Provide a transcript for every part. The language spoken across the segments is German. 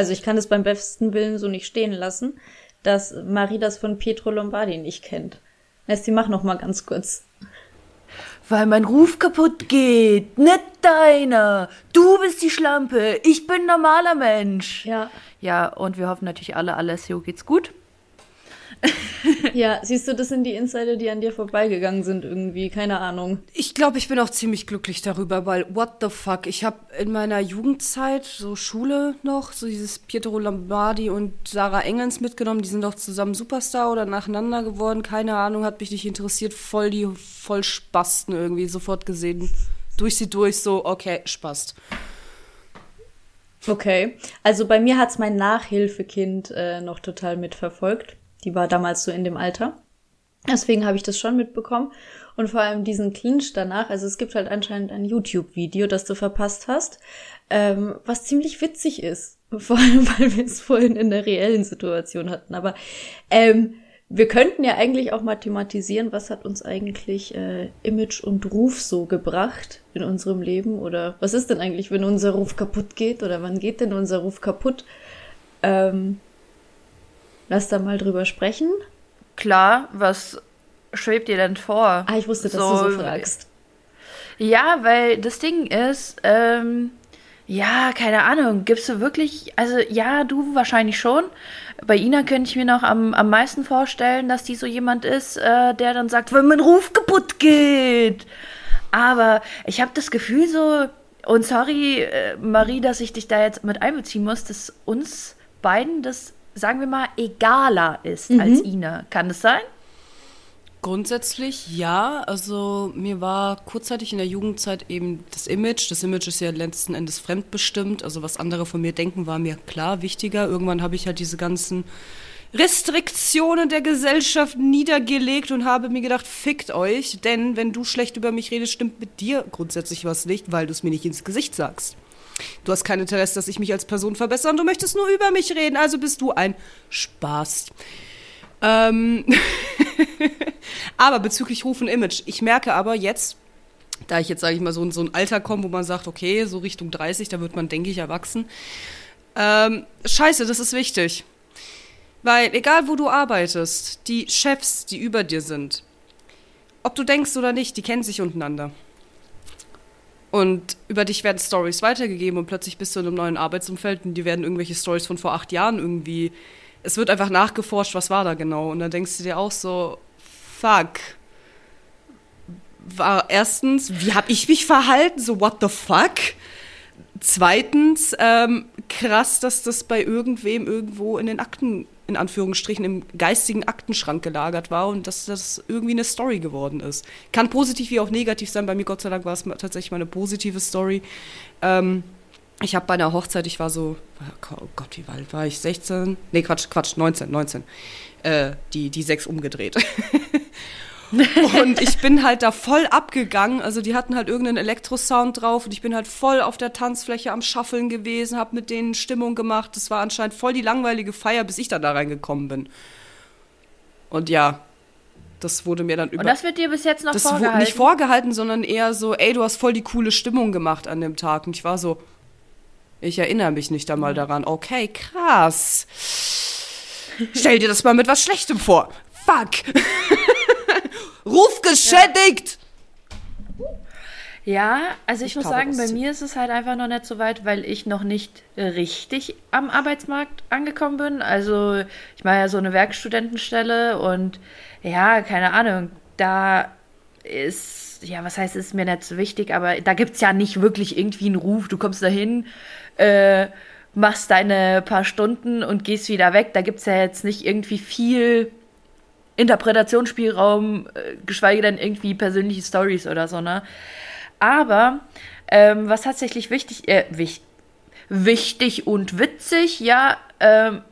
also ich kann es beim besten Willen so nicht stehen lassen, dass Marie das von Pietro Lombardi nicht kennt. Nessie, mach noch mal ganz kurz. Weil mein Ruf kaputt geht, nicht deiner. Du bist die Schlampe, ich bin normaler Mensch. Ja. Ja, und wir hoffen natürlich alle, Alessio geht's gut. ja, siehst du, das sind die Insider, die an dir vorbeigegangen sind irgendwie, keine Ahnung. Ich glaube, ich bin auch ziemlich glücklich darüber, weil what the fuck, ich habe in meiner Jugendzeit so Schule noch, so dieses Pietro Lombardi und Sarah Engels mitgenommen, die sind doch zusammen Superstar oder nacheinander geworden, keine Ahnung, hat mich nicht interessiert, voll die voll Spasten irgendwie sofort gesehen. Durch sie durch so, okay, Spast. Okay, also bei mir hat's mein Nachhilfekind äh, noch total mitverfolgt. Die war damals so in dem Alter. Deswegen habe ich das schon mitbekommen. Und vor allem diesen Clinch danach, also es gibt halt anscheinend ein YouTube-Video, das du verpasst hast, ähm, was ziemlich witzig ist. Vor allem, weil wir es vorhin in der reellen Situation hatten. Aber ähm, wir könnten ja eigentlich auch mal thematisieren, was hat uns eigentlich äh, Image und Ruf so gebracht in unserem Leben? Oder was ist denn eigentlich, wenn unser Ruf kaputt geht? Oder wann geht denn unser Ruf kaputt? Ähm, Lass da mal drüber sprechen. Klar, was schwebt dir denn vor? Ah, ich wusste, dass so, du so fragst. Ja, weil das Ding ist, ähm, ja, keine Ahnung, gibst du wirklich, also ja, du wahrscheinlich schon. Bei Ina könnte ich mir noch am, am meisten vorstellen, dass die so jemand ist, äh, der dann sagt, wenn mein Ruf kaputt geht. Aber ich habe das Gefühl so, und sorry, äh, Marie, dass ich dich da jetzt mit einbeziehen muss, dass uns beiden das sagen wir mal, egaler ist mhm. als Ina. Kann das sein? Grundsätzlich ja. Also mir war kurzzeitig in der Jugendzeit eben das Image. Das Image ist ja letzten Endes fremdbestimmt. Also was andere von mir denken, war mir klar wichtiger. Irgendwann habe ich halt diese ganzen Restriktionen der Gesellschaft niedergelegt und habe mir gedacht, fickt euch, denn wenn du schlecht über mich redest, stimmt mit dir grundsätzlich was nicht, weil du es mir nicht ins Gesicht sagst. Du hast kein Interesse, dass ich mich als Person verbessere und du möchtest nur über mich reden, also bist du ein Spaß. Ähm aber bezüglich Ruf und Image, ich merke aber jetzt, da ich jetzt, sage ich mal, so in so ein Alter komme, wo man sagt, okay, so Richtung 30, da wird man, denke ich, erwachsen. Ähm, scheiße, das ist wichtig. Weil egal, wo du arbeitest, die Chefs, die über dir sind, ob du denkst oder nicht, die kennen sich untereinander. Und über dich werden Stories weitergegeben und plötzlich bist du in einem neuen Arbeitsumfeld und die werden irgendwelche Stories von vor acht Jahren irgendwie. Es wird einfach nachgeforscht, was war da genau. Und dann denkst du dir auch so, fuck. War erstens, wie habe ich mich verhalten? So, what the fuck? Zweitens, ähm, krass, dass das bei irgendwem irgendwo in den Akten in Anführungsstrichen im geistigen Aktenschrank gelagert war und dass das irgendwie eine Story geworden ist. Kann positiv wie auch negativ sein. Bei mir, Gott sei Dank, war es tatsächlich mal eine positive Story. Ähm, ich habe bei einer Hochzeit, ich war so, oh Gott, wie alt war ich? 16? Nee, Quatsch, Quatsch, 19, 19. Äh, die, die sechs umgedreht. und ich bin halt da voll abgegangen. Also die hatten halt irgendeinen Elektrosound drauf und ich bin halt voll auf der Tanzfläche am Schaffeln gewesen, habe mit denen Stimmung gemacht. Das war anscheinend voll die langweilige Feier, bis ich dann da reingekommen bin. Und ja, das wurde mir dann über. Und das wird dir bis jetzt noch das vorgehalten? Nicht vorgehalten, sondern eher so, ey, du hast voll die coole Stimmung gemacht an dem Tag. Und ich war so, ich erinnere mich nicht einmal daran. Okay, krass. Stell dir das mal mit was Schlechtem vor. Fuck. Ruf geschädigt! Ja, also ich, ich muss sagen, bei mir ist es halt einfach noch nicht so weit, weil ich noch nicht richtig am Arbeitsmarkt angekommen bin. Also ich mache ja so eine Werkstudentenstelle und ja, keine Ahnung, da ist, ja, was heißt, ist mir nicht so wichtig, aber da gibt es ja nicht wirklich irgendwie einen Ruf. Du kommst dahin, äh, machst deine paar Stunden und gehst wieder weg. Da gibt es ja jetzt nicht irgendwie viel Interpretationsspielraum, äh, geschweige denn irgendwie persönliche Stories oder so, ne? Aber ähm, was tatsächlich wichtig, äh, wich, wichtig und witzig, ja, ähm,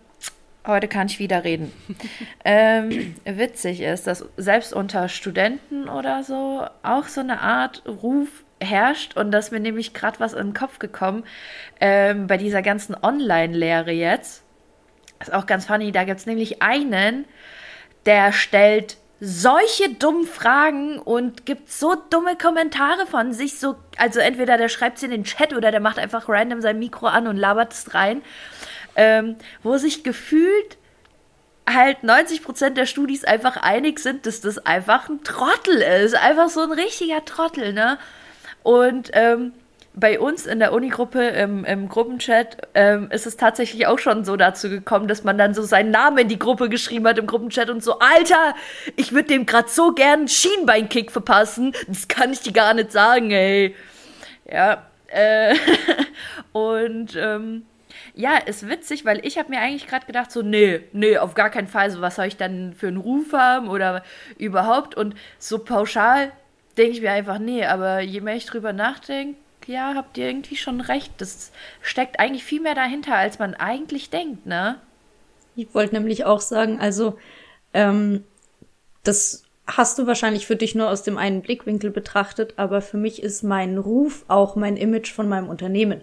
heute kann ich wieder reden. ähm, witzig ist, dass selbst unter Studenten oder so auch so eine Art Ruf herrscht und dass mir nämlich gerade was in den Kopf gekommen ähm, bei dieser ganzen Online-Lehre jetzt. Ist auch ganz funny, da gibt es nämlich einen, der stellt solche dummen Fragen und gibt so dumme Kommentare von sich. So, also entweder der schreibt es in den Chat oder der macht einfach random sein Mikro an und labert es rein. ähm, wo sich gefühlt halt 90% der Studis einfach einig sind, dass das einfach ein Trottel ist. Einfach so ein richtiger Trottel, ne? Und ähm, bei uns in der Unigruppe im, im Gruppenchat ähm, ist es tatsächlich auch schon so dazu gekommen, dass man dann so seinen Namen in die Gruppe geschrieben hat im Gruppenchat und so, Alter, ich würde dem grad so gern einen Schienbeinkick verpassen. Das kann ich dir gar nicht sagen, ey. Ja, äh, und ähm, ja, ist witzig, weil ich habe mir eigentlich gerade gedacht, so, nee, nee, auf gar keinen Fall, so was soll ich dann für einen Ruf haben oder überhaupt. Und so pauschal denke ich mir einfach, nee, aber je mehr ich drüber nachdenke, ja, habt ihr irgendwie schon recht. Das steckt eigentlich viel mehr dahinter, als man eigentlich denkt, ne? Ich wollte nämlich auch sagen, also, ähm, das hast du wahrscheinlich für dich nur aus dem einen Blickwinkel betrachtet, aber für mich ist mein Ruf auch mein Image von meinem Unternehmen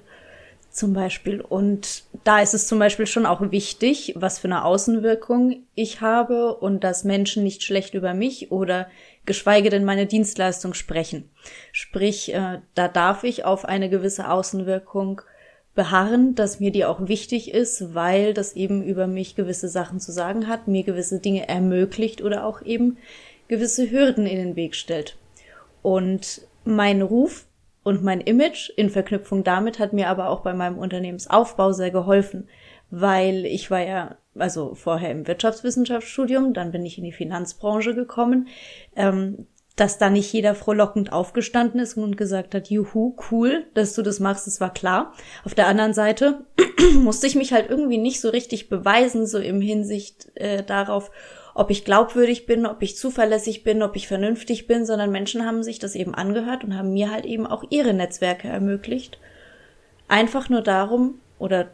zum Beispiel. Und da ist es zum Beispiel schon auch wichtig, was für eine Außenwirkung ich habe und dass Menschen nicht schlecht über mich oder geschweige denn meine Dienstleistung sprechen. Sprich, äh, da darf ich auf eine gewisse Außenwirkung beharren, dass mir die auch wichtig ist, weil das eben über mich gewisse Sachen zu sagen hat, mir gewisse Dinge ermöglicht oder auch eben gewisse Hürden in den Weg stellt. Und mein Ruf und mein Image in Verknüpfung damit hat mir aber auch bei meinem Unternehmensaufbau sehr geholfen, weil ich war ja also vorher im Wirtschaftswissenschaftsstudium, dann bin ich in die Finanzbranche gekommen, ähm, dass da nicht jeder frohlockend aufgestanden ist und gesagt hat, juhu, cool, dass du das machst, das war klar. Auf der anderen Seite musste ich mich halt irgendwie nicht so richtig beweisen, so im Hinsicht äh, darauf, ob ich glaubwürdig bin, ob ich zuverlässig bin, ob ich vernünftig bin, sondern Menschen haben sich das eben angehört und haben mir halt eben auch ihre Netzwerke ermöglicht. Einfach nur darum, oder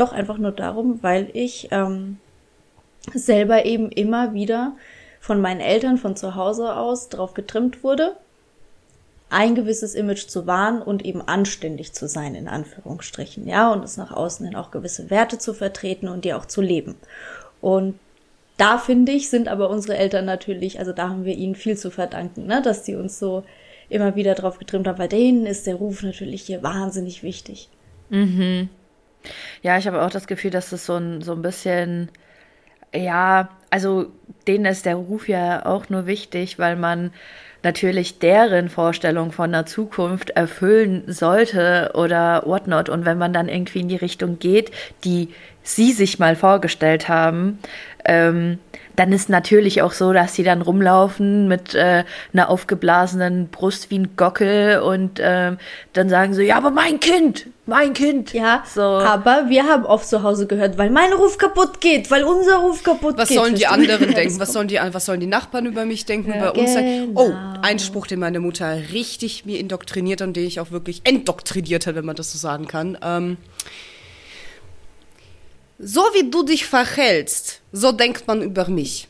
doch einfach nur darum, weil ich ähm, selber eben immer wieder von meinen Eltern von zu Hause aus darauf getrimmt wurde, ein gewisses Image zu wahren und eben anständig zu sein, in Anführungsstrichen, ja, und es nach außen hin auch gewisse Werte zu vertreten und die auch zu leben. Und da finde ich, sind aber unsere Eltern natürlich, also da haben wir ihnen viel zu verdanken, ne, dass sie uns so immer wieder drauf getrimmt haben, weil denen ist der Ruf natürlich hier wahnsinnig wichtig. Mhm. Ja, ich habe auch das Gefühl, dass das so ein, so ein bisschen, ja, also denen ist der Ruf ja auch nur wichtig, weil man natürlich deren Vorstellung von der Zukunft erfüllen sollte oder whatnot. Und wenn man dann irgendwie in die Richtung geht, die sie sich mal vorgestellt haben, ähm, dann ist natürlich auch so, dass sie dann rumlaufen mit äh, einer aufgeblasenen Brust wie ein Gockel und äh, dann sagen so, ja, aber mein Kind, mein Kind. Ja, so. aber wir haben oft zu Hause gehört, weil mein Ruf kaputt geht, weil unser Ruf kaputt was geht. Was sollen die anderen denken? Was sollen die, was sollen die Nachbarn über mich denken, ja, bei uns sagen? Oh, genau. ein Spruch, den meine Mutter richtig mir indoktriniert und den ich auch wirklich endoktriniert hat, wenn man das so sagen kann. Ähm, so wie du dich verhältst, so denkt man über mich.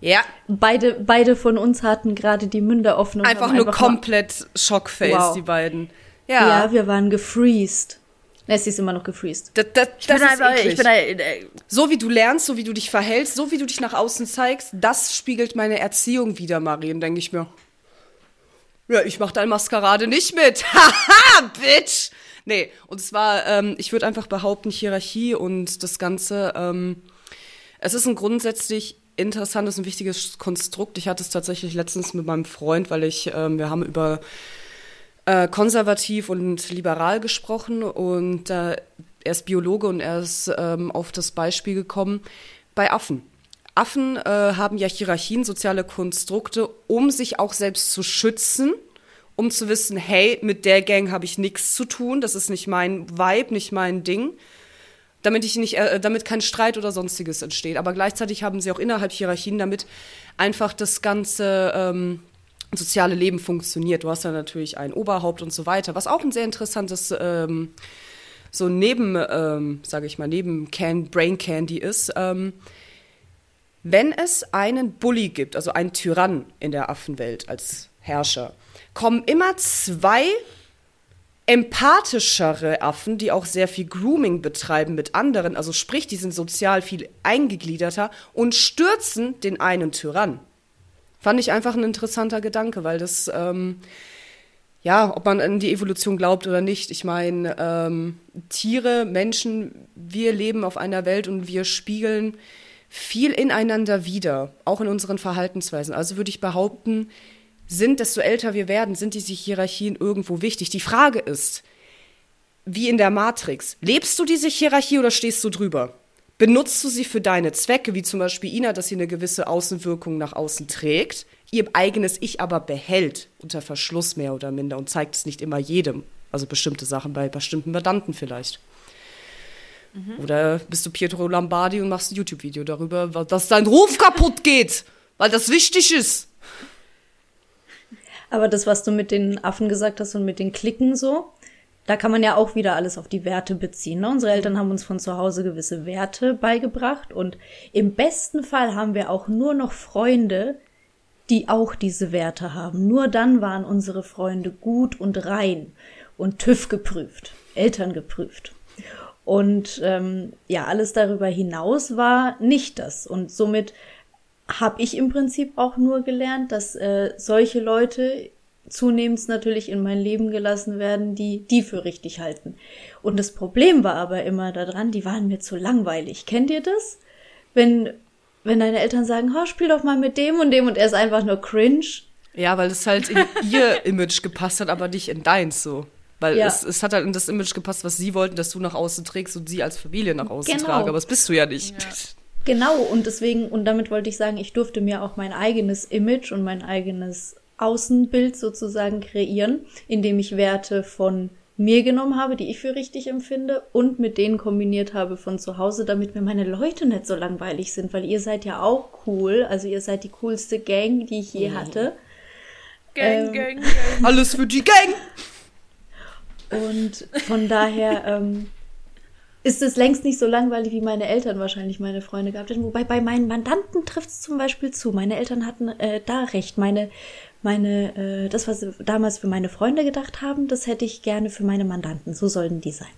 Ja. Beide, beide von uns hatten gerade die Münder offen. Und einfach nur einfach komplett Schockface, wow. die beiden. Ja. ja, wir waren gefreezed. Es ist immer noch gefreezed. Das, das, das ist einfach, ich bin ein, äh, so wie du lernst, so wie du dich verhältst, so wie du dich nach außen zeigst, das spiegelt meine Erziehung wieder, Marien, denke ich mir. Ja, ich mach deine Maskerade nicht mit. Haha, Bitch! Nee, und zwar, ähm, ich würde einfach behaupten, Hierarchie und das Ganze, ähm, es ist ein grundsätzlich interessantes und wichtiges Konstrukt. Ich hatte es tatsächlich letztens mit meinem Freund, weil ich, ähm, wir haben über äh, konservativ und liberal gesprochen und äh, er ist Biologe und er ist ähm, auf das Beispiel gekommen bei Affen. Affen äh, haben ja Hierarchien, soziale Konstrukte, um sich auch selbst zu schützen um zu wissen, hey, mit der Gang habe ich nichts zu tun, das ist nicht mein Vibe, nicht mein Ding, damit ich nicht, äh, damit kein Streit oder sonstiges entsteht. Aber gleichzeitig haben sie auch innerhalb Hierarchien, damit einfach das ganze ähm, soziale Leben funktioniert. Du hast ja natürlich ein Oberhaupt und so weiter, was auch ein sehr interessantes ähm, so neben, ähm, sage ich mal, neben Can Brain Candy ist. Ähm, wenn es einen Bully gibt, also einen Tyrann in der Affenwelt als Herrscher, kommen immer zwei empathischere Affen, die auch sehr viel Grooming betreiben mit anderen, also sprich, die sind sozial viel eingegliederter und stürzen den einen Tyrann. Fand ich einfach ein interessanter Gedanke, weil das ähm, ja, ob man an die Evolution glaubt oder nicht. Ich meine, ähm, Tiere, Menschen, wir leben auf einer Welt und wir spiegeln viel ineinander wider, auch in unseren Verhaltensweisen. Also würde ich behaupten, sind, desto älter wir werden, sind diese Hierarchien irgendwo wichtig. Die Frage ist, wie in der Matrix, lebst du diese Hierarchie oder stehst du drüber? Benutzt du sie für deine Zwecke, wie zum Beispiel Ina, dass sie eine gewisse Außenwirkung nach außen trägt, ihr eigenes Ich aber behält, unter Verschluss mehr oder minder und zeigt es nicht immer jedem. Also bestimmte Sachen bei bestimmten Mandanten vielleicht. Mhm. Oder bist du Pietro Lombardi und machst ein YouTube-Video darüber, dass dein Ruf kaputt geht, weil das wichtig ist. Aber das, was du mit den Affen gesagt hast und mit den Klicken so, da kann man ja auch wieder alles auf die Werte beziehen. Ne? Unsere Eltern haben uns von zu Hause gewisse Werte beigebracht und im besten Fall haben wir auch nur noch Freunde, die auch diese Werte haben. Nur dann waren unsere Freunde gut und rein und TÜV geprüft, Eltern geprüft. Und ähm, ja, alles darüber hinaus war nicht das. Und somit habe ich im Prinzip auch nur gelernt, dass äh, solche Leute zunehmend natürlich in mein Leben gelassen werden, die die für richtig halten. Und das Problem war aber immer daran, die waren mir zu langweilig. Kennt ihr das? Wenn, wenn deine Eltern sagen, oh, spiel doch mal mit dem und dem und er ist einfach nur cringe. Ja, weil es halt in ihr Image gepasst hat, aber nicht in deins so. Weil ja. es, es hat halt in das Image gepasst, was sie wollten, dass du nach außen trägst und sie als Familie nach außen genau. tragen. Aber das bist du ja nicht. Ja. Genau, und deswegen, und damit wollte ich sagen, ich durfte mir auch mein eigenes Image und mein eigenes Außenbild sozusagen kreieren, indem ich Werte von mir genommen habe, die ich für richtig empfinde, und mit denen kombiniert habe von zu Hause, damit mir meine Leute nicht so langweilig sind, weil ihr seid ja auch cool. Also ihr seid die coolste Gang, die ich je mhm. hatte. Gang, ähm, Gang, Gang. Alles für die Gang! Und von daher ähm, ist es längst nicht so langweilig, wie meine Eltern wahrscheinlich meine Freunde gehabt hätten. Wobei bei meinen Mandanten trifft es zum Beispiel zu. Meine Eltern hatten äh, da recht. Meine, meine, äh, das, was sie damals für meine Freunde gedacht haben, das hätte ich gerne für meine Mandanten. So sollten die sein.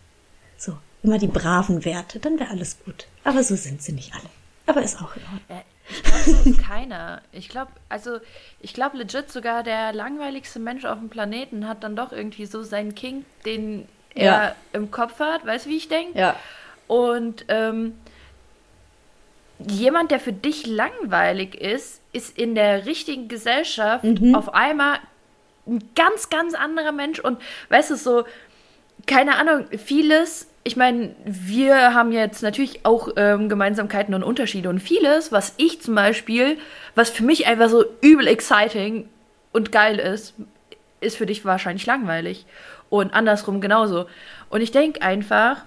So, immer die braven Werte, dann wäre alles gut. Aber so sind sie nicht alle. Aber ist auch in Ordnung. Ich glaube, keiner. Ich glaube, also, ich glaube legit sogar der langweiligste Mensch auf dem Planeten hat dann doch irgendwie so seinen King, den er ja. im Kopf hat, weißt du, wie ich denke? Ja. Und ähm, jemand, der für dich langweilig ist, ist in der richtigen Gesellschaft mhm. auf einmal ein ganz, ganz anderer Mensch. Und weißt du, so, keine Ahnung, vieles, ich meine, wir haben jetzt natürlich auch ähm, Gemeinsamkeiten und Unterschiede und vieles, was ich zum Beispiel, was für mich einfach so übel exciting und geil ist, ist für dich wahrscheinlich langweilig. Und andersrum genauso. Und ich denke einfach,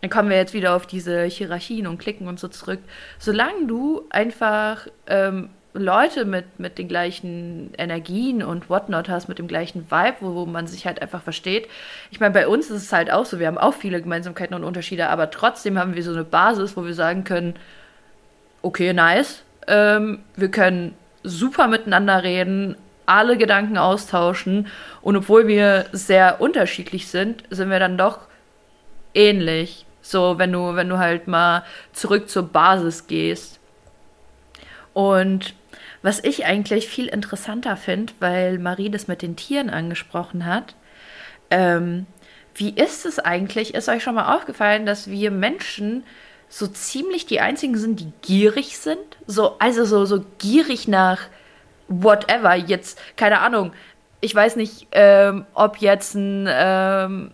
dann kommen wir jetzt wieder auf diese Hierarchien und Klicken und so zurück. Solange du einfach ähm, Leute mit, mit den gleichen Energien und whatnot hast, mit dem gleichen Vibe, wo, wo man sich halt einfach versteht. Ich meine, bei uns ist es halt auch so, wir haben auch viele Gemeinsamkeiten und Unterschiede, aber trotzdem haben wir so eine Basis, wo wir sagen können, okay, nice, ähm, wir können super miteinander reden, alle Gedanken austauschen und obwohl wir sehr unterschiedlich sind, sind wir dann doch ähnlich. So, wenn du, wenn du halt mal zurück zur Basis gehst. Und was ich eigentlich viel interessanter finde, weil Marie das mit den Tieren angesprochen hat, ähm, wie ist es eigentlich? Ist euch schon mal aufgefallen, dass wir Menschen so ziemlich die einzigen sind, die gierig sind? So, also so, so gierig nach whatever. Jetzt, keine Ahnung. Ich weiß nicht, ähm, ob jetzt ein ähm,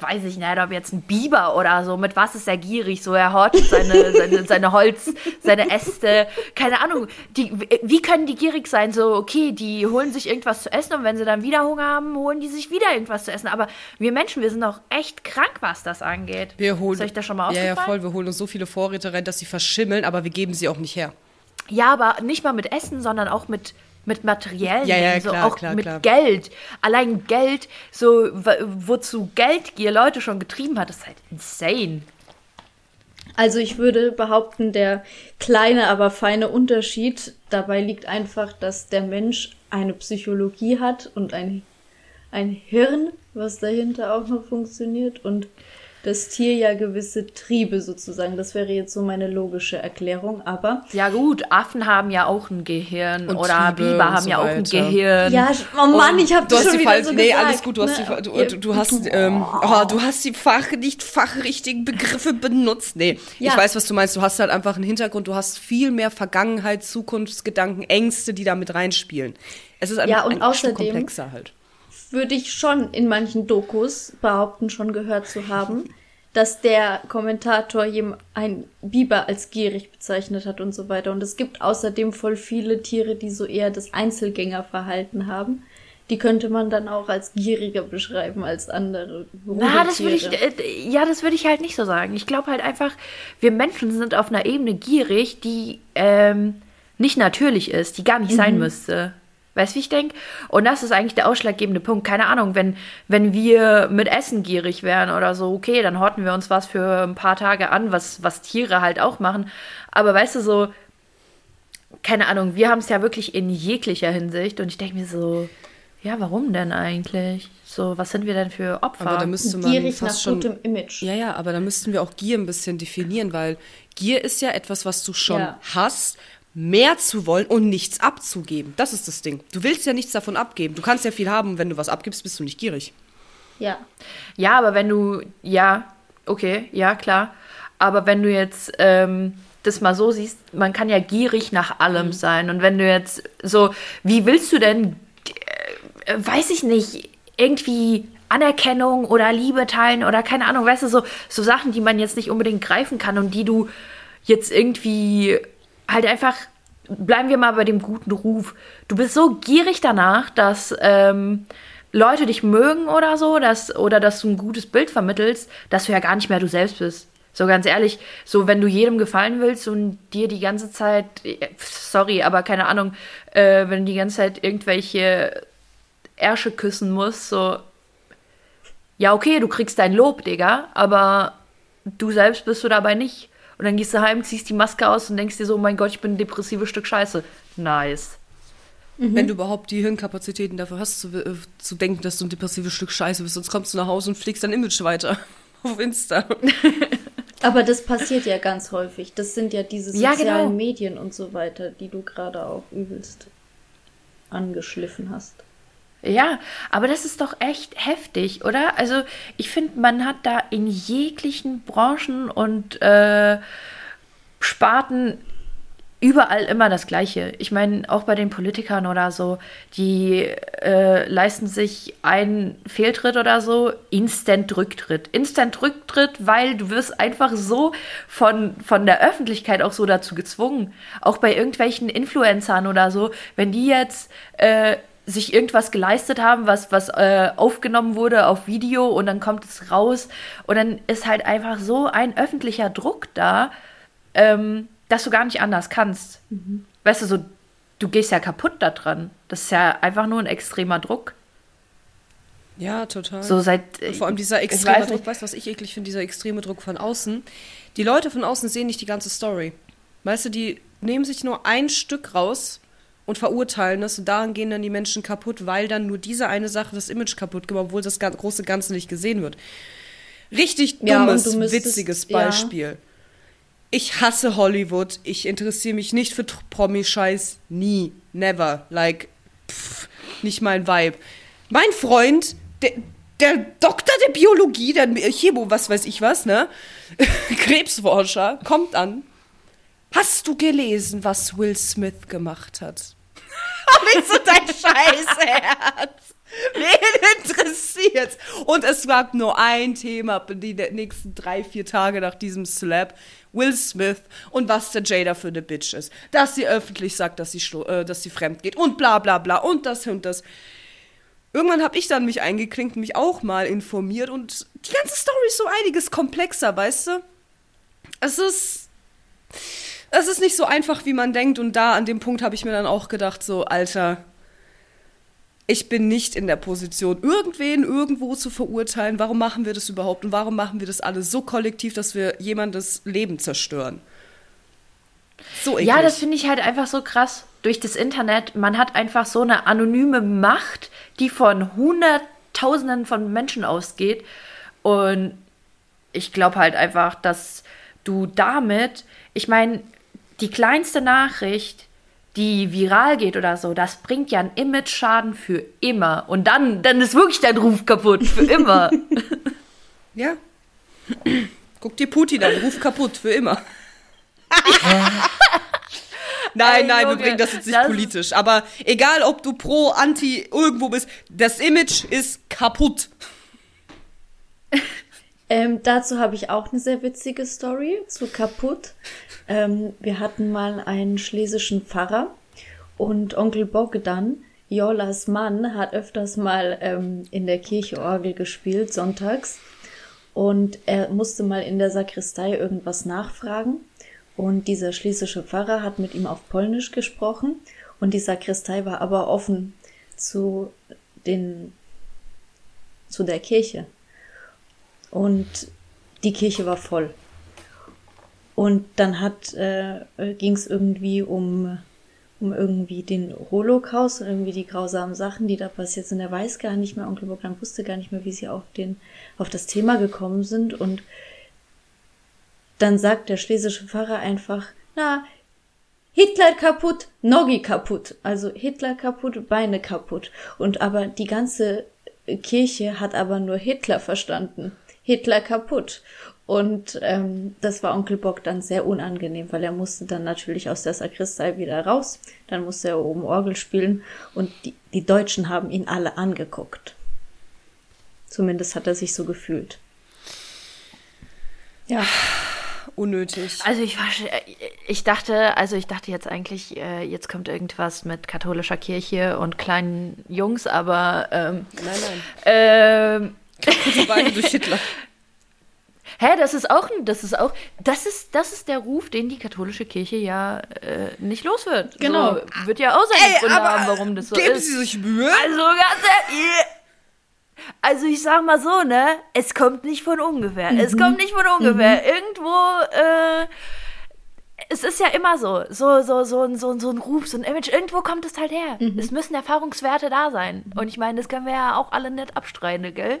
weiß ich nicht, ob jetzt ein Biber oder so, mit was ist er gierig? So, er hortet seine, seine, seine Holz, seine Äste, keine Ahnung. Die, wie können die gierig sein? So, okay, die holen sich irgendwas zu essen und wenn sie dann wieder Hunger haben, holen die sich wieder irgendwas zu essen. Aber wir Menschen, wir sind auch echt krank, was das angeht. Wir holen, Ist euch das schon mal aufgefallen? Ja, ja, voll. Wir holen uns so viele Vorräte rein, dass sie verschimmeln, aber wir geben sie auch nicht her. Ja, aber nicht mal mit Essen, sondern auch mit mit materiellen ja, ja, so klar, auch klar, mit klar. Geld. Allein Geld, so wozu Geldgier Leute schon getrieben hat, ist halt insane. Also ich würde behaupten, der kleine, aber feine Unterschied dabei liegt einfach, dass der Mensch eine Psychologie hat und ein, ein Hirn, was dahinter auch noch funktioniert und das Tier ja gewisse Triebe sozusagen. Das wäre jetzt so meine logische Erklärung, aber. Ja, gut, Affen haben ja auch ein Gehirn und oder Triebe Biber haben so ja auch ein Gehirn. Ja, oh Mann, ich habe das schon wieder Fall, so Nee, gesagt, alles gut, du hast, ne? die, du, du, hast, ähm, oh, du hast die Fach, nicht fachrichtigen Begriffe benutzt. Nee, ja. ich weiß, was du meinst. Du hast halt einfach einen Hintergrund, du hast viel mehr Vergangenheit, Zukunftsgedanken, Ängste, die da mit reinspielen. Es ist einfach ja, und ein außerdem, komplexer halt würde ich schon in manchen Dokus behaupten, schon gehört zu haben, dass der Kommentator ein Biber als gierig bezeichnet hat und so weiter. Und es gibt außerdem voll viele Tiere, die so eher das Einzelgängerverhalten haben. Die könnte man dann auch als gieriger beschreiben als andere. Na, das würde ich, äh, ja, das würde ich halt nicht so sagen. Ich glaube halt einfach, wir Menschen sind auf einer Ebene gierig, die ähm, nicht natürlich ist, die gar nicht mhm. sein müsste. Weißt du, wie ich denke? Und das ist eigentlich der ausschlaggebende Punkt. Keine Ahnung, wenn, wenn wir mit Essen gierig wären oder so, okay, dann horten wir uns was für ein paar Tage an, was, was Tiere halt auch machen. Aber weißt du, so, keine Ahnung, wir haben es ja wirklich in jeglicher Hinsicht und ich denke mir so, ja, warum denn eigentlich? So, was sind wir denn für Opfer? Aber da müsste man Gierig fast nach schon, gutem Image. Ja, ja, aber da müssten wir auch Gier ein bisschen definieren, weil Gier ist ja etwas, was du schon ja. hast, mehr zu wollen und nichts abzugeben. Das ist das Ding. Du willst ja nichts davon abgeben. Du kannst ja viel haben wenn du was abgibst, bist du nicht gierig. Ja. Ja, aber wenn du, ja, okay, ja, klar. Aber wenn du jetzt ähm, das mal so siehst, man kann ja gierig nach allem mhm. sein. Und wenn du jetzt so, wie willst du denn, äh, weiß ich nicht, irgendwie Anerkennung oder Liebe teilen oder keine Ahnung, weißt du, so, so Sachen, die man jetzt nicht unbedingt greifen kann und die du jetzt irgendwie halt einfach, bleiben wir mal bei dem guten Ruf. Du bist so gierig danach, dass ähm, Leute dich mögen oder so, dass, oder dass du ein gutes Bild vermittelst, dass du ja gar nicht mehr du selbst bist. So ganz ehrlich, so wenn du jedem gefallen willst und dir die ganze Zeit, sorry, aber keine Ahnung, äh, wenn du die ganze Zeit irgendwelche Ärsche küssen musst, so, ja okay, du kriegst dein Lob, Digga, aber du selbst bist du dabei nicht. Und dann gehst du heim, ziehst die Maske aus und denkst dir so, oh mein Gott, ich bin ein depressives Stück Scheiße. Nice. Mhm. Wenn du überhaupt die Hirnkapazitäten dafür hast, zu, äh, zu denken, dass du ein depressives Stück Scheiße bist, sonst kommst du nach Hause und fliegst dein Image weiter auf Insta. Aber das passiert ja ganz häufig. Das sind ja diese sozialen ja, genau. Medien und so weiter, die du gerade auch übelst angeschliffen hast. Ja, aber das ist doch echt heftig, oder? Also ich finde, man hat da in jeglichen Branchen und äh, Sparten überall immer das Gleiche. Ich meine, auch bei den Politikern oder so, die äh, leisten sich einen Fehltritt oder so, Instant Rücktritt. Instant Rücktritt, weil du wirst einfach so von, von der Öffentlichkeit auch so dazu gezwungen. Auch bei irgendwelchen Influencern oder so, wenn die jetzt äh, sich irgendwas geleistet haben, was, was äh, aufgenommen wurde auf Video und dann kommt es raus und dann ist halt einfach so ein öffentlicher Druck da, ähm, dass du gar nicht anders kannst. Mhm. Weißt du, so, du gehst ja kaputt da dran. Das ist ja einfach nur ein extremer Druck. Ja, total. So seit, vor allem dieser extreme Druck, weißt du, was ich eklig finde, dieser extreme Druck von außen. Die Leute von außen sehen nicht die ganze Story. Weißt du, die nehmen sich nur ein Stück raus und verurteilen das. Und daran gehen dann die Menschen kaputt, weil dann nur diese eine Sache das Image kaputt gemacht, obwohl das große Ganze nicht gesehen wird. Richtig dummes, ja, müsstest, witziges Beispiel. Ja. Ich hasse Hollywood. Ich interessiere mich nicht für Promi-Scheiß. Nie. Never. Like, pff, nicht mein Vibe. Mein Freund, der, der Doktor der Biologie, der Chemo, was weiß ich was, ne? Krebsforscher, kommt an. Hast du gelesen, was Will Smith gemacht hat? nicht so dein Scheißherz. Wen interessiert? Und es gab nur ein Thema die nächsten drei, vier Tage nach diesem Slap. Will Smith und was der Jada für eine Bitch ist. Dass sie öffentlich sagt, dass sie, äh, dass sie fremd geht und bla bla bla und das und das. Irgendwann habe ich dann mich eingeklinkt, mich auch mal informiert und die ganze Story ist so einiges komplexer, weißt du? Es ist es ist nicht so einfach, wie man denkt. Und da an dem Punkt habe ich mir dann auch gedacht, so, Alter, ich bin nicht in der Position, irgendwen irgendwo zu verurteilen. Warum machen wir das überhaupt? Und warum machen wir das alles so kollektiv, dass wir jemandes Leben zerstören? So eklig. Ja, das finde ich halt einfach so krass. Durch das Internet, man hat einfach so eine anonyme Macht, die von Hunderttausenden von Menschen ausgeht. Und ich glaube halt einfach, dass du damit, ich meine, die kleinste Nachricht, die viral geht oder so, das bringt ja einen Image-Schaden für immer. Und dann, dann ist wirklich dein Ruf kaputt, für immer. ja. Guck dir Putin an, Ruf kaputt, für immer. nein, nein, wir bringen das jetzt nicht das politisch. Aber egal, ob du pro, anti, irgendwo bist, das Image ist kaputt. Ähm, dazu habe ich auch eine sehr witzige Story zu kaputt. Ähm, wir hatten mal einen schlesischen Pfarrer und Onkel Bogdan, Jolas Mann, hat öfters mal ähm, in der Kirche Orgel gespielt, sonntags. Und er musste mal in der Sakristei irgendwas nachfragen. Und dieser schlesische Pfarrer hat mit ihm auf Polnisch gesprochen. Und die Sakristei war aber offen zu den, zu der Kirche. Und die Kirche war voll. Und dann hat, äh, ging es irgendwie um, um irgendwie den Holocaust und irgendwie die grausamen Sachen, die da passiert sind. Er weiß gar nicht mehr, Onkel Bogdan wusste gar nicht mehr, wie sie auf den, auf das Thema gekommen sind. Und dann sagt der schlesische Pfarrer einfach, na, Hitler kaputt, Nogi kaputt. Also Hitler kaputt, Beine kaputt. Und aber die ganze Kirche hat aber nur Hitler verstanden. Hitler kaputt. Und ähm, das war Onkel Bock dann sehr unangenehm, weil er musste dann natürlich aus der Sakristei wieder raus. Dann musste er oben Orgel spielen und die, die Deutschen haben ihn alle angeguckt. Zumindest hat er sich so gefühlt. Ja. Unnötig. Also ich war, ich dachte, also ich dachte jetzt eigentlich, äh, jetzt kommt irgendwas mit katholischer Kirche und kleinen Jungs, aber ähm, nein, nein. Ähm, Beine durch Hitler. Hä, das ist auch, das ist auch, das ist, das ist der Ruf, den die katholische Kirche ja äh, nicht los wird. Genau. So, wird ja auch seine Ey, Gründe haben, warum das so geben ist. Sie sich Mühe? Also ganz ehrlich, also ich sag mal so, ne, es kommt nicht von ungefähr. Mhm. Es kommt nicht von ungefähr. Mhm. Irgendwo, äh, es ist ja immer so, so, so, so, so, so ein Ruf, so ein Image, irgendwo kommt es halt her. Mhm. Es müssen Erfahrungswerte da sein. Und ich meine, das können wir ja auch alle nicht abstreiten, gell?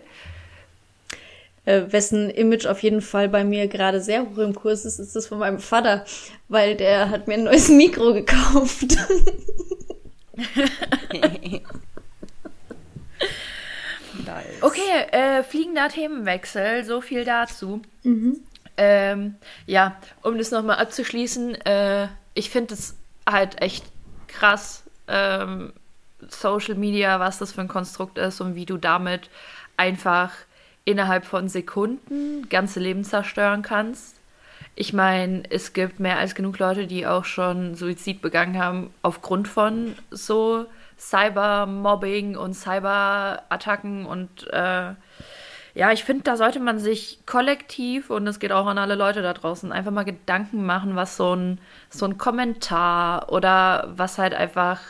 Äh, wessen Image auf jeden Fall bei mir gerade sehr hoch im Kurs ist, ist das von meinem Vater, weil der hat mir ein neues Mikro gekauft. okay, äh, fliegender Themenwechsel, so viel dazu. Mhm. Ähm, ja, um das nochmal abzuschließen, äh, ich finde es halt echt krass, ähm, Social Media, was das für ein Konstrukt ist und wie du damit einfach innerhalb von Sekunden ganze Leben zerstören kannst. Ich meine, es gibt mehr als genug Leute, die auch schon Suizid begangen haben aufgrund von so Cybermobbing und Cyberattacken und äh, ja, ich finde, da sollte man sich kollektiv, und es geht auch an alle Leute da draußen, einfach mal Gedanken machen, was so ein, so ein Kommentar oder was halt einfach,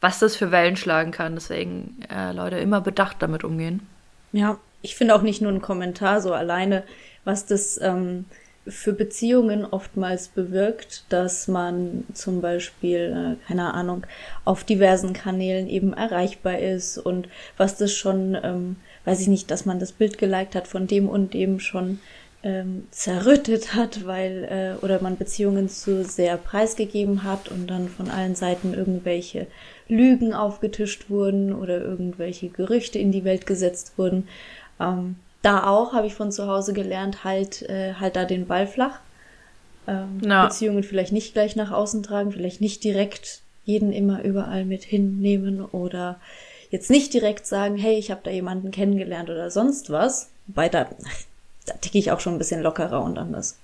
was das für Wellen schlagen kann. Deswegen, äh, Leute, immer bedacht damit umgehen. Ja, ich finde auch nicht nur ein Kommentar so alleine, was das ähm, für Beziehungen oftmals bewirkt, dass man zum Beispiel, äh, keine Ahnung, auf diversen Kanälen eben erreichbar ist und was das schon, ähm, weiß ich nicht, dass man das Bild geliked hat von dem und dem schon ähm, zerrüttet hat, weil äh, oder man Beziehungen zu sehr preisgegeben hat und dann von allen Seiten irgendwelche Lügen aufgetischt wurden oder irgendwelche Gerüchte in die Welt gesetzt wurden. Ähm, da auch habe ich von zu Hause gelernt, halt, äh, halt da den Ball flach. Ähm. Beziehungen vielleicht nicht gleich nach außen tragen, vielleicht nicht direkt jeden immer überall mit hinnehmen oder jetzt nicht direkt sagen, hey, ich habe da jemanden kennengelernt oder sonst was. Wobei da, da ticke ich auch schon ein bisschen lockerer und anders.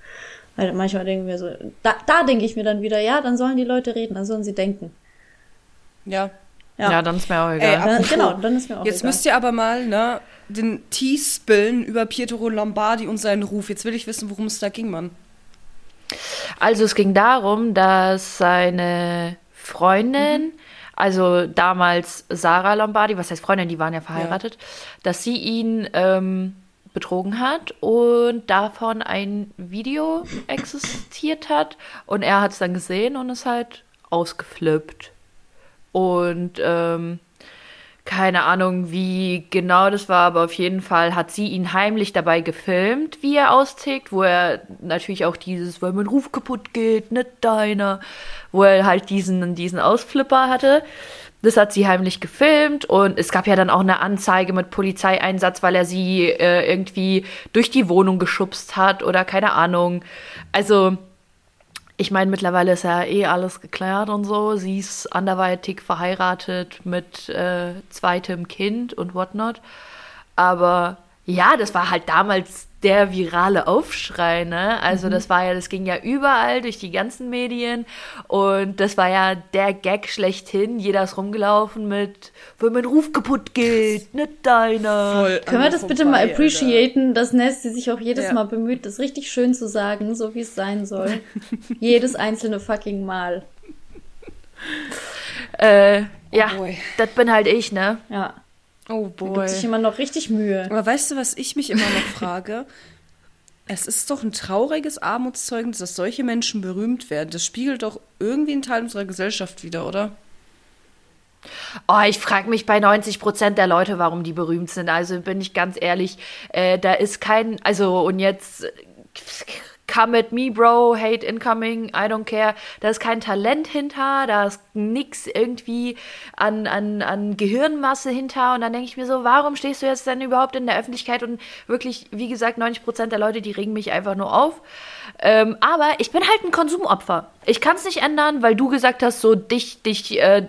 Weil manchmal denken wir so, da, da denke ich mir dann wieder, ja, dann sollen die Leute reden, dann sollen sie denken. Ja. Ja, ja dann ist mir auch egal. Ey, genau, dann ist mir auch Jetzt egal. müsst ihr aber mal, ne, den Tee spillen über Pietro Lombardi und seinen Ruf. Jetzt will ich wissen, worum es da ging, Mann. Also es ging darum, dass seine Freundin, mhm. Also damals Sarah Lombardi, was heißt Freundin, die waren ja verheiratet, ja. dass sie ihn ähm, betrogen hat und davon ein Video existiert hat und er hat es dann gesehen und ist halt ausgeflippt. Und ähm, keine Ahnung, wie genau das war, aber auf jeden Fall hat sie ihn heimlich dabei gefilmt, wie er austickt, wo er natürlich auch dieses, weil mein Ruf kaputt geht, nicht deiner, wo er halt diesen, diesen Ausflipper hatte. Das hat sie heimlich gefilmt und es gab ja dann auch eine Anzeige mit Polizeieinsatz, weil er sie äh, irgendwie durch die Wohnung geschubst hat oder keine Ahnung. Also, ich meine, mittlerweile ist ja eh alles geklärt und so. Sie ist anderweitig verheiratet mit äh, zweitem Kind und whatnot. Aber ja, das war halt damals der virale Aufschrei, ne? Also mhm. das war ja, das ging ja überall durch die ganzen Medien und das war ja der Gag schlechthin. Jeder ist rumgelaufen mit, wenn mein Ruf kaputt geht, nicht deiner. Voll Können wir das vorbei, bitte mal appreciaten, Alter. dass Nessie sich auch jedes ja. Mal bemüht, das richtig schön zu sagen, so wie es sein soll. jedes einzelne fucking Mal. äh, ja, oh das bin halt ich, ne? Ja. Oh boy. Da gibt sich immer noch richtig Mühe. Aber weißt du, was ich mich immer noch frage? Es ist doch ein trauriges Armutszeugnis, dass solche Menschen berühmt werden. Das spiegelt doch irgendwie einen Teil unserer Gesellschaft wieder, oder? Oh, ich frage mich bei 90 Prozent der Leute, warum die berühmt sind. Also bin ich ganz ehrlich, äh, da ist kein, also und jetzt come at me, bro, hate incoming, I don't care. Da ist kein Talent hinter, da ist nichts irgendwie an, an, an Gehirnmasse hinter. Und dann denke ich mir so, warum stehst du jetzt denn überhaupt in der Öffentlichkeit? Und wirklich, wie gesagt, 90 Prozent der Leute, die regen mich einfach nur auf. Ähm, aber ich bin halt ein Konsumopfer. Ich kann es nicht ändern, weil du gesagt hast, so dich, dich, äh,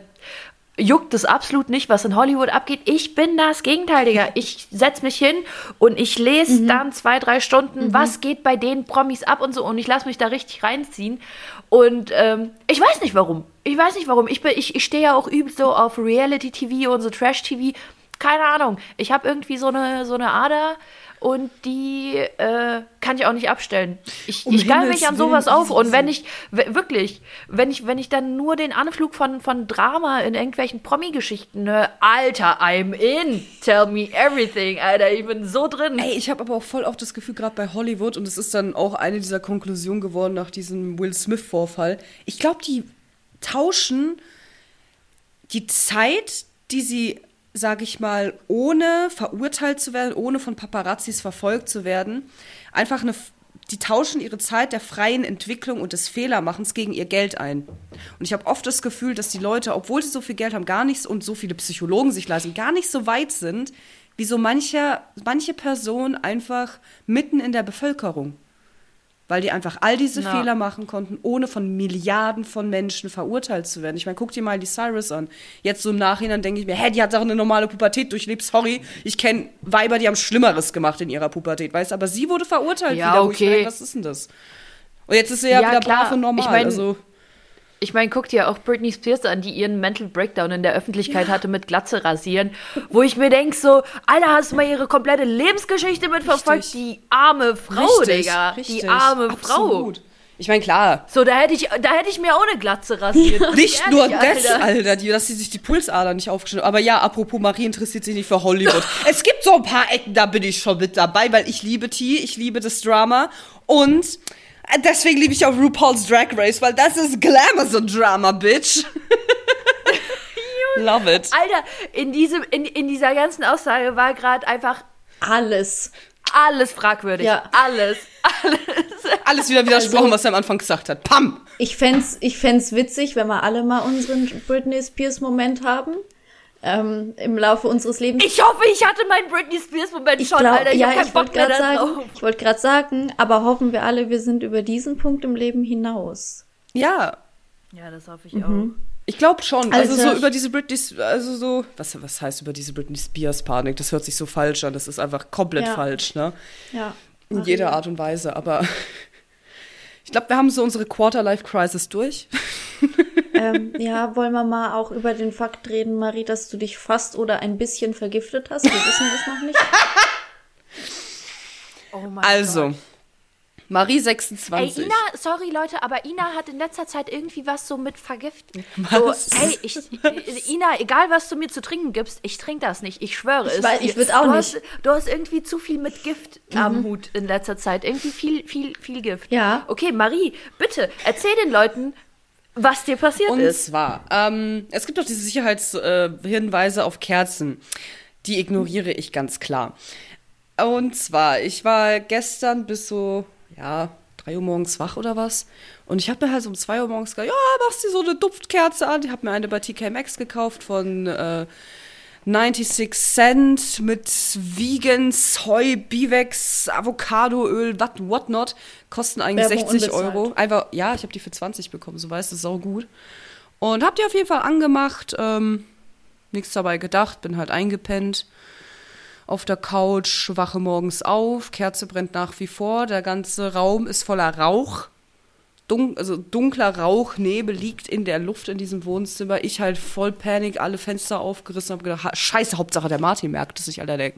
juckt es absolut nicht, was in Hollywood abgeht. Ich bin das Gegenteil, Digga. Ich setz mich hin und ich lese mhm. dann zwei, drei Stunden, mhm. was geht bei den Promis ab und so und ich lasse mich da richtig reinziehen. Und ähm, ich weiß nicht warum. Ich weiß nicht warum. Ich, ich, ich stehe ja auch übel so auf Reality-TV und so Trash-TV. Keine Ahnung. Ich habe irgendwie so eine, so eine Ader und die äh, kann ich auch nicht abstellen. Ich, um ich geil mich an sowas auf und wenn ich wirklich, wenn ich wenn ich dann nur den Anflug von von Drama in irgendwelchen Promi-Geschichten höre, Alter, I'm in. Tell me everything, Alter, ich bin so drin. Ey, ich habe aber auch voll auch das Gefühl gerade bei Hollywood und es ist dann auch eine dieser Konklusionen geworden nach diesem Will Smith Vorfall. Ich glaube, die tauschen die Zeit, die sie sage ich mal, ohne verurteilt zu werden, ohne von Paparazzis verfolgt zu werden, einfach eine, die tauschen ihre Zeit der freien Entwicklung und des Fehlermachens gegen ihr Geld ein. Und ich habe oft das Gefühl, dass die Leute, obwohl sie so viel Geld haben, gar nichts und so viele Psychologen sich leisten, gar nicht so weit sind, wie so manche, manche Person einfach mitten in der Bevölkerung weil die einfach all diese no. Fehler machen konnten, ohne von Milliarden von Menschen verurteilt zu werden. Ich meine, guck dir mal die Cyrus an. Jetzt so im Nachhinein denke ich mir, hä, die hat doch eine normale Pubertät durchlebt. Sorry, ich kenne Weiber, die haben Schlimmeres gemacht in ihrer Pubertät, weißt du? Aber sie wurde verurteilt ja, wieder. Okay. Meine, was ist denn das? Und jetzt ist sie ja, ja wieder klar. brav und normal. Ich mein, also ich meine, guck dir auch Britney Spears an, die ihren Mental Breakdown in der Öffentlichkeit ja. hatte mit Glatze rasieren, wo ich mir denke so, Alter, hast du mal ihre komplette Lebensgeschichte mitverfolgt? Die arme Frau, richtig, Digga. Richtig. Die arme Absolut. Frau. Ich meine, klar. So, da hätte ich, da hätte ich mir auch eine Glatze rasiert. nicht ehrlich, nur das, Alter, Alter die, dass sie sich die Pulsader nicht aufgeschnitten Aber ja, apropos, Marie interessiert sich nicht für Hollywood. es gibt so ein paar Ecken, da bin ich schon mit dabei, weil ich liebe T, ich liebe das Drama und Deswegen liebe ich auch RuPaul's Drag Race, weil das ist Glamour so Drama, Bitch. Love it. Alter, in, diesem, in, in dieser ganzen Aussage war gerade einfach alles. Alles fragwürdig. Ja. Alles. Alles. Alles wieder widersprochen, also, was er am Anfang gesagt hat. Pam! Ich fände ich fänd's witzig, wenn wir alle mal unseren Britney Spears Moment haben ähm, im Laufe unseres Lebens. Ich hoffe, ich hatte meinen Britney Spears Moment ich schon, glaub, Alter. Ich ja, ich wollte gerade sagen, ich wollte gerade sagen, aber hoffen wir alle, wir sind über diesen Punkt im Leben hinaus. Ja. Ja, das hoffe ich mhm. auch. Ich glaube schon. Also, also, so über diese Britney, also so, was, was heißt über diese Britney Spears Panik? Das hört sich so falsch an. Das ist einfach komplett ja. falsch, ne? Ja. In jeder Art und Weise. Aber ich glaube, wir haben so unsere Quarter-Life-Crisis durch. ähm, ja, wollen wir mal auch über den Fakt reden, Marie, dass du dich fast oder ein bisschen vergiftet hast? Wir wissen es noch nicht. Oh mein also, Gott. Marie 26. Ey, Ina, sorry Leute, aber Ina hat in letzter Zeit irgendwie was so mit Vergiften. Was? So, ey, ich, Ina, egal was du mir zu trinken gibst, ich trinke das nicht. Ich schwöre ich es. Weiß, ich würde auch du nicht. Hast, du hast irgendwie zu viel mit Gift mhm. am Hut in letzter Zeit. Irgendwie viel, viel, viel Gift. Ja. Okay, Marie, bitte, erzähl den Leuten, was dir passiert Und ist. zwar, ähm, es gibt doch diese Sicherheitshinweise auf Kerzen. Die ignoriere ich ganz klar. Und zwar, ich war gestern bis so, ja, drei Uhr morgens wach oder was. Und ich habe mir halt um zwei Uhr morgens gesagt, ja, machst du so eine Duftkerze an. Ich habe mir eine bei TK Maxx gekauft von äh, 96 Cent mit Vegan, Soy, Bivex, Avocadoöl, what, what not. Kosten eigentlich Werbung 60 unbezahlt. Euro. Einfach, ja, ich habe die für 20 bekommen, so weißt du, sau gut. Und hab die auf jeden Fall angemacht. Ähm, nichts dabei gedacht, bin halt eingepennt auf der Couch, wache morgens auf, Kerze brennt nach wie vor, der ganze Raum ist voller Rauch. Dun also dunkler Rauch, Nebel liegt in der Luft in diesem Wohnzimmer. Ich halt voll Panik, alle Fenster aufgerissen, hab gedacht, scheiße, Hauptsache der Martin merkt es sich, Alter, der,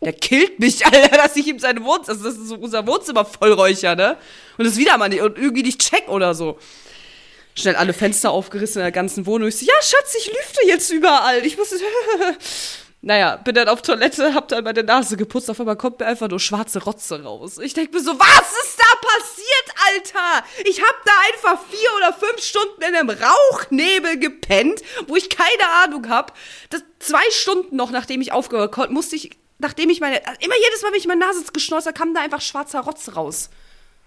der killt mich, Alter, dass ich ihm seine Wohnzimmer, also das ist so unser Wohnzimmer vollräucher, ne? Und das wieder mal nicht, und irgendwie nicht check oder so. Schnell alle Fenster aufgerissen in der ganzen Wohnung. Ich so, ja, Schatz, ich lüfte jetzt überall. Ich muss. naja, bin dann auf Toilette, hab dann meine Nase geputzt. Auf einmal kommt mir einfach nur schwarze Rotze raus. Ich denk mir so, was ist da passiert, Alter? Ich hab da einfach vier oder fünf Stunden in einem Rauchnebel gepennt, wo ich keine Ahnung hab. Das zwei Stunden noch, nachdem ich aufgehört konnte, musste ich, nachdem ich meine, immer jedes Mal, wenn ich meine Nase geschneuzt habe, kam da einfach schwarzer Rotz raus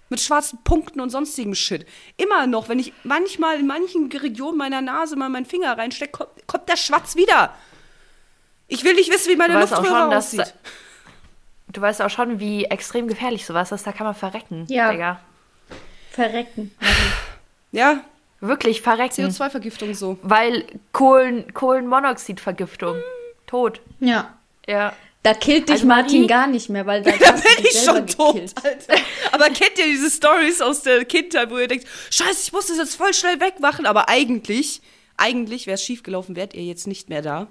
mit schwarzen Punkten und sonstigem Shit. Immer noch, wenn ich manchmal in manchen Regionen meiner Nase mal meinen Finger reinstecke, kommt, kommt der Schwarz wieder. Ich will nicht wissen, wie meine Luftröhre schon, dass- aussieht. Du weißt auch schon, wie extrem gefährlich sowas ist. Da kann man verrecken, Ja. Digga. Verrecken. Ja, Wirklich verrecken. CO2-Vergiftung so. Weil Kohlen, Kohlenmonoxidvergiftung. Tod. Ja. Ja. Da killt dich Also Martin Marie- gar nicht mehr, weil da Da bin ich schon tot, gekillt. Alter. Aber kennt ihr diese Stories aus der Kindheit, wo ihr denkt, scheiße, ich muss das jetzt voll schnell wegmachen, aber eigentlich, eigentlich wäre es schiefgelaufen, wärt ihr jetzt nicht mehr da.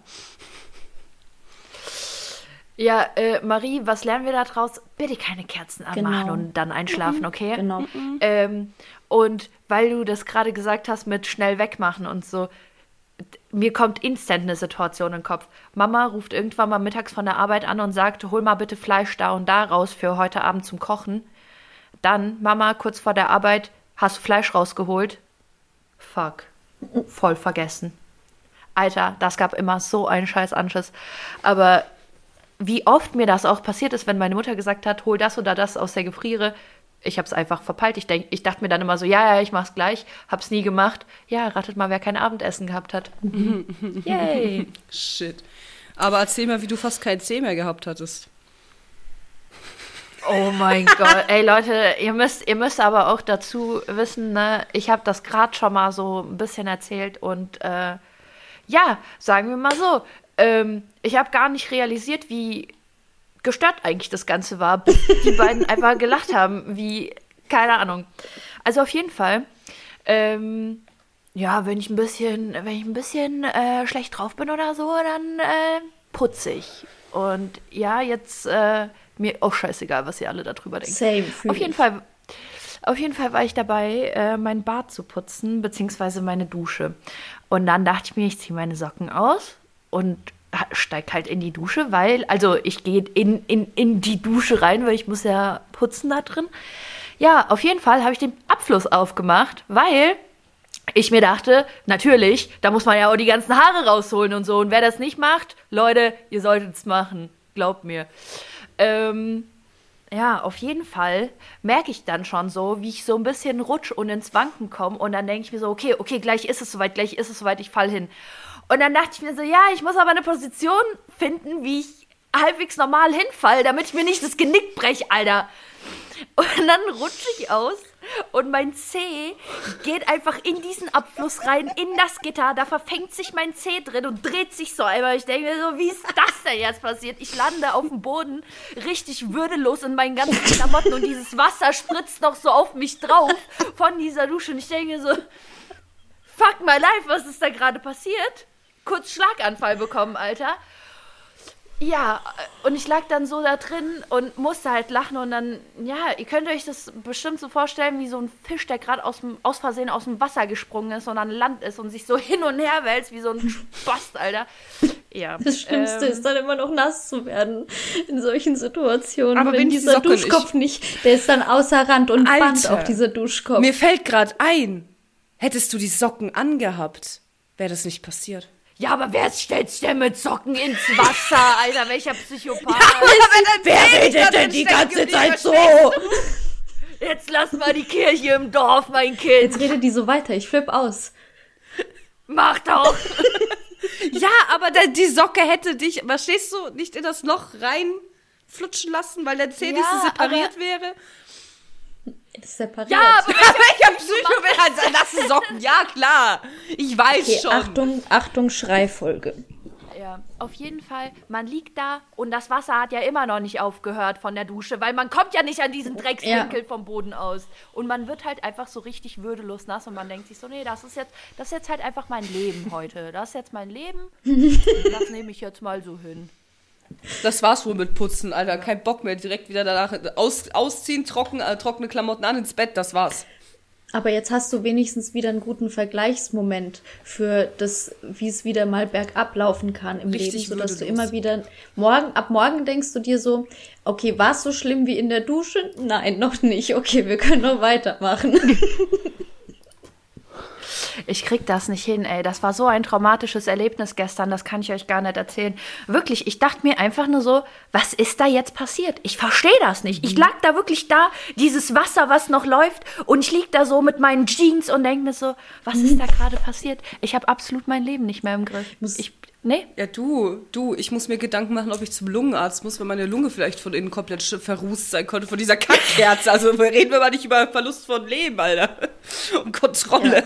Ja, äh, Marie, was lernen wir da draus? Bitte keine Kerzen anmachen Genau. und dann einschlafen, okay? Genau. Ähm, und weil du das gerade gesagt hast mit schnell wegmachen und so, mir kommt instant eine Situation in den Kopf. Mama ruft irgendwann mal mittags von der Arbeit an und sagt, hol mal bitte Fleisch da und da raus für heute Abend zum Kochen. Dann, Mama, kurz vor der Arbeit, hast du Fleisch rausgeholt? Fuck. Voll vergessen. Alter, das gab immer so einen scheiß Anschiss. Aber wie oft mir das auch passiert ist, wenn meine Mutter gesagt hat, hol das oder das aus der Gefriere. Ich habe es einfach verpeilt. Ich, denk, ich dachte mir dann immer so, ja, ja, ich mach's gleich. Hab's nie gemacht. Ja, ratet mal, wer kein Abendessen gehabt hat. Yay. Shit. Aber erzähl mal, wie du fast kein Zeh mehr gehabt hattest. Oh mein Gott. Ey, Leute, ihr müsst, ihr müsst aber auch dazu wissen, ne, ich habe das gerade schon mal so ein bisschen erzählt und äh, ja, sagen wir mal so, ähm, ich habe gar nicht realisiert, wie gestört eigentlich das Ganze war, bis die beiden einfach gelacht haben, wie, keine Ahnung. Also auf jeden Fall, ähm, ja, wenn ich ein bisschen, wenn ich ein bisschen äh, schlecht drauf bin oder so, dann äh, putze ich. Und ja, jetzt äh, mir auch scheißegal, was ihr alle darüber denkt. Same. Auf jeden. Fall, auf jeden Fall war ich dabei, äh, mein Bad zu putzen, beziehungsweise meine Dusche. Und dann dachte ich mir, ich ziehe meine Socken aus und steig halt in die Dusche, weil, also ich gehe in, in, in die Dusche rein, weil ich muss ja putzen da drin. Ja, auf jeden Fall habe ich den Abfluss aufgemacht, weil ich mir dachte, natürlich, da muss man ja auch die ganzen Haare rausholen und so. Und wer das nicht macht, Leute, ihr solltet es machen. Glaubt mir. Ähm, ja, auf jeden Fall merke ich dann schon so, wie ich so ein bisschen rutsch und ins Wanken komme. Und dann denke ich mir so, okay, okay, gleich ist es soweit, gleich ist es soweit, ich fall hin. Und dann dachte ich mir so, ja, ich muss aber eine Position finden, wie ich halbwegs normal hinfall, damit ich mir nicht das Genick brech, Alter. Und dann rutsche ich aus und mein Zeh geht einfach in diesen Abfluss rein, in das Gitter. Da verfängt sich mein Zeh drin und dreht sich so einmal. Ich denke mir so, wie ist das denn jetzt passiert? Ich lande auf dem Boden, richtig würdelos in meinen ganzen Klamotten und dieses Wasser spritzt noch so auf mich drauf von dieser Dusche. Und ich denke so, fuck my life, was ist da gerade passiert? Kurz Schlaganfall bekommen, Alter. Ja, und ich lag dann so da drin und musste halt lachen und dann, ja, ihr könnt euch das bestimmt so vorstellen, wie so ein Fisch, der gerade aus, dem- aus Versehen aus dem Wasser gesprungen ist und an Land ist und sich so hin und her wälzt, wie so ein Spast, Alter. Ja. Das Schlimmste ähm, ist dann immer noch nass zu werden in solchen Situationen. Aber wenn wenn die dieser Socken Duschkopf nicht, der ist dann außer Rand und Band Alter. auch dieser Duschkopf. Mir fällt gerade ein, hättest du die Socken angehabt, wäre das nicht passiert. Ja, aber wer stellt denn mit Socken ins Wasser, Alter? Welcher Psychopath? Wer redet denn die ganze Zeit so? Jetzt lass mal die Kirche im Dorf, mein Kind. Jetzt redet die so weiter, ich flipp aus. Mach doch. Ja, aber da, die Socke hätte dich, verstehst du, nicht in das Loch reinflutschen lassen, weil der Zeh nicht Ja, so separiert aber- wäre. Separiert. Ja, aber Welcher Psycho will halt nasse Socken? Ja, klar. Ich weiß okay, schon. Achtung, Achtung, Schreifolge. Ja, auf jeden Fall, man liegt da und das Wasser hat ja immer noch nicht aufgehört von der Dusche, weil man kommt ja nicht an diesen Dreckswinkel vom Boden aus. Und man wird halt einfach so richtig würdelos nass und man denkt sich so, nee, das ist jetzt, das ist jetzt halt einfach mein Leben heute. Das ist jetzt mein Leben. das nehme ich jetzt mal so hin. Das war's wohl mit Putzen, Alter. Kein Bock mehr. Direkt wieder danach aus, ausziehen, trocken, äh, trockene Klamotten an, ins Bett. Das war's. Aber jetzt hast du wenigstens wieder einen guten Vergleichsmoment für das, wie es wieder mal bergab laufen kann im Richtig Leben, sodass du immer wieder morgen, ab morgen denkst du dir so, okay, war es so schlimm wie in der Dusche? Nein, noch nicht. Okay, wir können noch weitermachen. Ich krieg das nicht hin, ey. Das war so ein traumatisches Erlebnis gestern, das kann ich euch gar nicht erzählen. Wirklich, ich dachte mir einfach nur so, was ist da jetzt passiert? Ich verstehe das nicht. Ich lag da wirklich da, dieses Wasser, was noch läuft, und ich lieg da so mit meinen Jeans und denke mir so, was ist da gerade passiert? Ich habe absolut mein Leben nicht mehr im Griff. Ich, nee, Ja, du, du, ich muss mir Gedanken machen, ob ich zum Lungenarzt muss, wenn meine Lunge vielleicht von innen komplett verrußt sein konnte von dieser Kackkerze. Also reden wir mal nicht über Verlust von Leben, Alter. Und Kontrolle.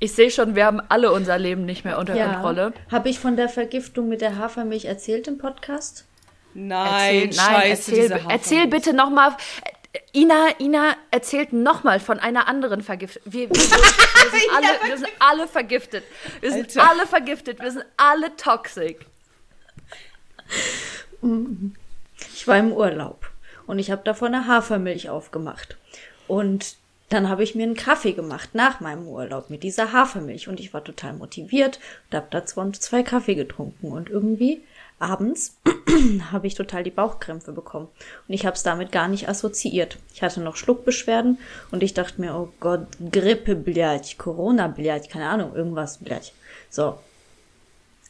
Ich sehe schon, wir haben alle unser Leben nicht mehr unter Kontrolle. Habe ich von der Vergiftung mit der Hafermilch erzählt im Podcast? Nein, Erzähl, scheiße, nein, erzähl, diese Hafermilch. erzähl bitte nochmal. Ina, Ina erzählt nochmal von einer anderen Vergiftung. Wir, wir, wir, wir, sind alle, wir sind alle vergiftet. Wir sind Alter. alle vergiftet. Wir sind alle toxisch. Ich war im Urlaub und ich habe davon eine Hafermilch aufgemacht. Und dann habe ich mir einen Kaffee gemacht nach meinem Urlaub mit dieser Hafermilch und ich war total motiviert und habe da zwei, zwei Kaffee getrunken und irgendwie abends habe ich total die Bauchkrämpfe bekommen und ich habe es damit gar nicht assoziiert. Ich hatte noch Schluckbeschwerden und ich dachte mir, oh Gott, Grippe, blядь, Corona, blядь, keine Ahnung, irgendwas, blядь. So,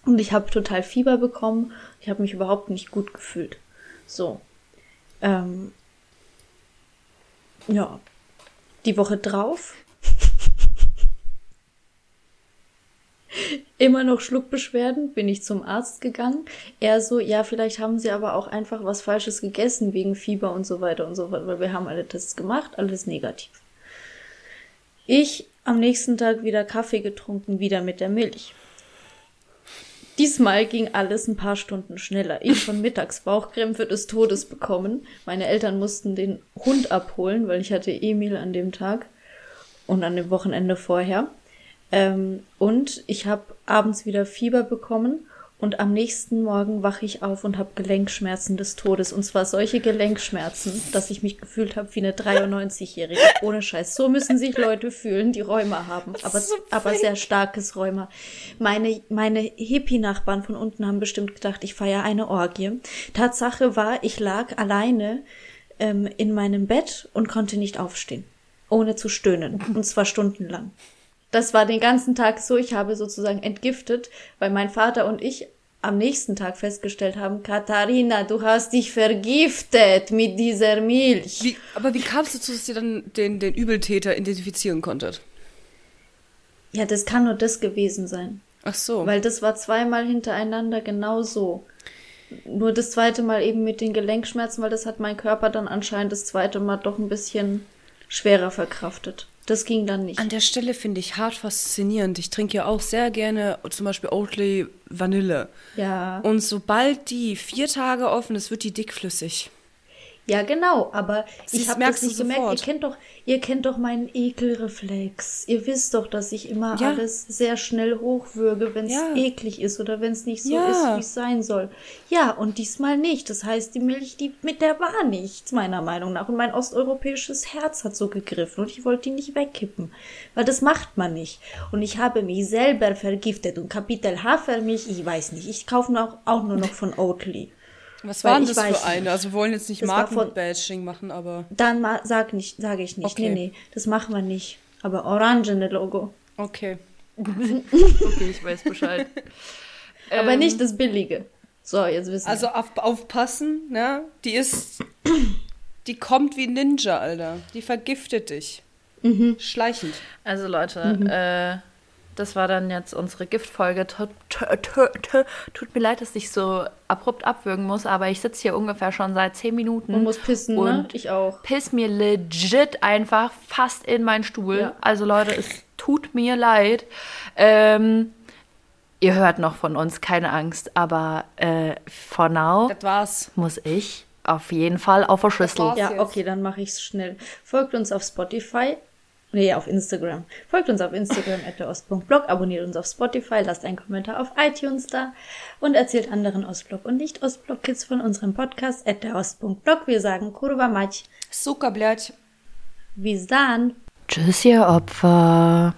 und ich habe total Fieber bekommen. Ich habe mich überhaupt nicht gut gefühlt. So. Ähm, ja. die Woche drauf. Immer noch Schluckbeschwerden, bin ich zum Arzt gegangen. Er so, ja, vielleicht haben sie aber auch einfach was Falsches gegessen wegen Fieber und so weiter und so fort, weil wir haben alle Tests gemacht, alles negativ. Ich am nächsten Tag wieder Kaffee getrunken, wieder mit der Milch. Diesmal ging alles ein paar Stunden schneller. Ich von mittags Bauchkrämpfe des Todes bekommen. Meine Eltern mussten den Hund abholen, weil ich hatte Emil an dem Tag und an dem Wochenende vorher. Ähm, und ich habe abends wieder Fieber bekommen und am nächsten Morgen wache ich auf und habe Gelenkschmerzen des Todes. Und zwar solche Gelenkschmerzen, dass ich mich gefühlt habe wie eine 93-Jährige. Ohne Scheiß. So müssen sich Leute fühlen, die Rheuma haben. Aber, aber sehr starkes Rheuma. Meine, meine Hippie-Nachbarn von unten haben bestimmt gedacht, ich feiere eine Orgie. Tatsache war, ich lag alleine ähm, in meinem Bett und konnte nicht aufstehen. Ohne zu stöhnen. Und zwar stundenlang. Das war den ganzen Tag so. Ich habe sozusagen entgiftet, weil mein Vater und ich am nächsten Tag festgestellt haben, Katharina, du hast dich vergiftet mit dieser Milch. Wie, aber wie kam es dazu, dass ihr dann den, den Übeltäter identifizieren konntet? Ja, das kann nur das gewesen sein. Ach so. Weil das war zweimal hintereinander genau so. Nur das zweite Mal eben mit den Gelenkschmerzen, weil das hat mein Körper dann anscheinend das zweite Mal doch ein bisschen schwerer verkraftet. Das ging dann nicht. An der Stelle finde ich hart faszinierend. Ich trinke ja auch sehr gerne zum Beispiel Oatly Vanille. Ja. Und sobald die vier Tage offen ist, wird die dickflüssig. Ja, genau, aber Siehst- ich habe das nicht gemerkt. sofort. Ihr kennt doch, ihr kennt doch meinen Ekelreflex. Ihr wisst doch, dass ich immer Ja. alles sehr schnell hochwürge, wenn es Ja. eklig ist oder wenn es nicht so Ja. ist, wie es sein soll. Ja, und diesmal nicht. Das heißt, die Milch, die mit der war nichts, meiner Meinung nach. Und mein osteuropäisches Herz hat so gegriffen und ich wollte die nicht wegkippen. Weil das macht man nicht. Und ich habe mich selber vergiftet und Kapitel Hafermilch, ich weiß nicht. Ich kaufe noch, auch nur noch von Oatly. Was war denn das für eine? Also wir wollen jetzt nicht Markenbashing machen, aber Dann ma- sag nicht, sage ich nicht. Okay. Nee, nee, das machen wir nicht. Aber orangene Logo. Okay. Okay, ich weiß Bescheid. Aber Ähm, nicht das billige. So, jetzt wissen Also auf, aufpassen, ne? Die ist. Die kommt wie Ninja, Alter. Die vergiftet dich. Schleichend. Also Leute, äh, das war dann jetzt unsere Giftfolge. Tut, mir leid, dass ich so abrupt abwürgen muss, aber ich sitze hier ungefähr schon seit zehn Minuten. Man muss pissen, ne? Und Ich auch. piss mir legit einfach fast in meinen Stuhl. Ja. Also Leute, es tut mir leid. Ähm, ihr hört noch von uns, keine Angst, aber äh, for now Das war's. muss ich auf jeden Fall auf der Schüssel. Ja, jetzt? okay, dann mache ich es schnell. Folgt uns auf Spotify. Nee, auf Instagram. Folgt uns auf Instagram at derost.blog, abonniert uns auf Spotify, lasst einen Kommentar auf iTunes da und erzählt anderen Ostblock und nicht Ostblock-Kids von unserem Podcast at derost.blog. Wir sagen Kurwa Mać. Suka, blöd. Bis dann. Tschüss, ihr Opfer.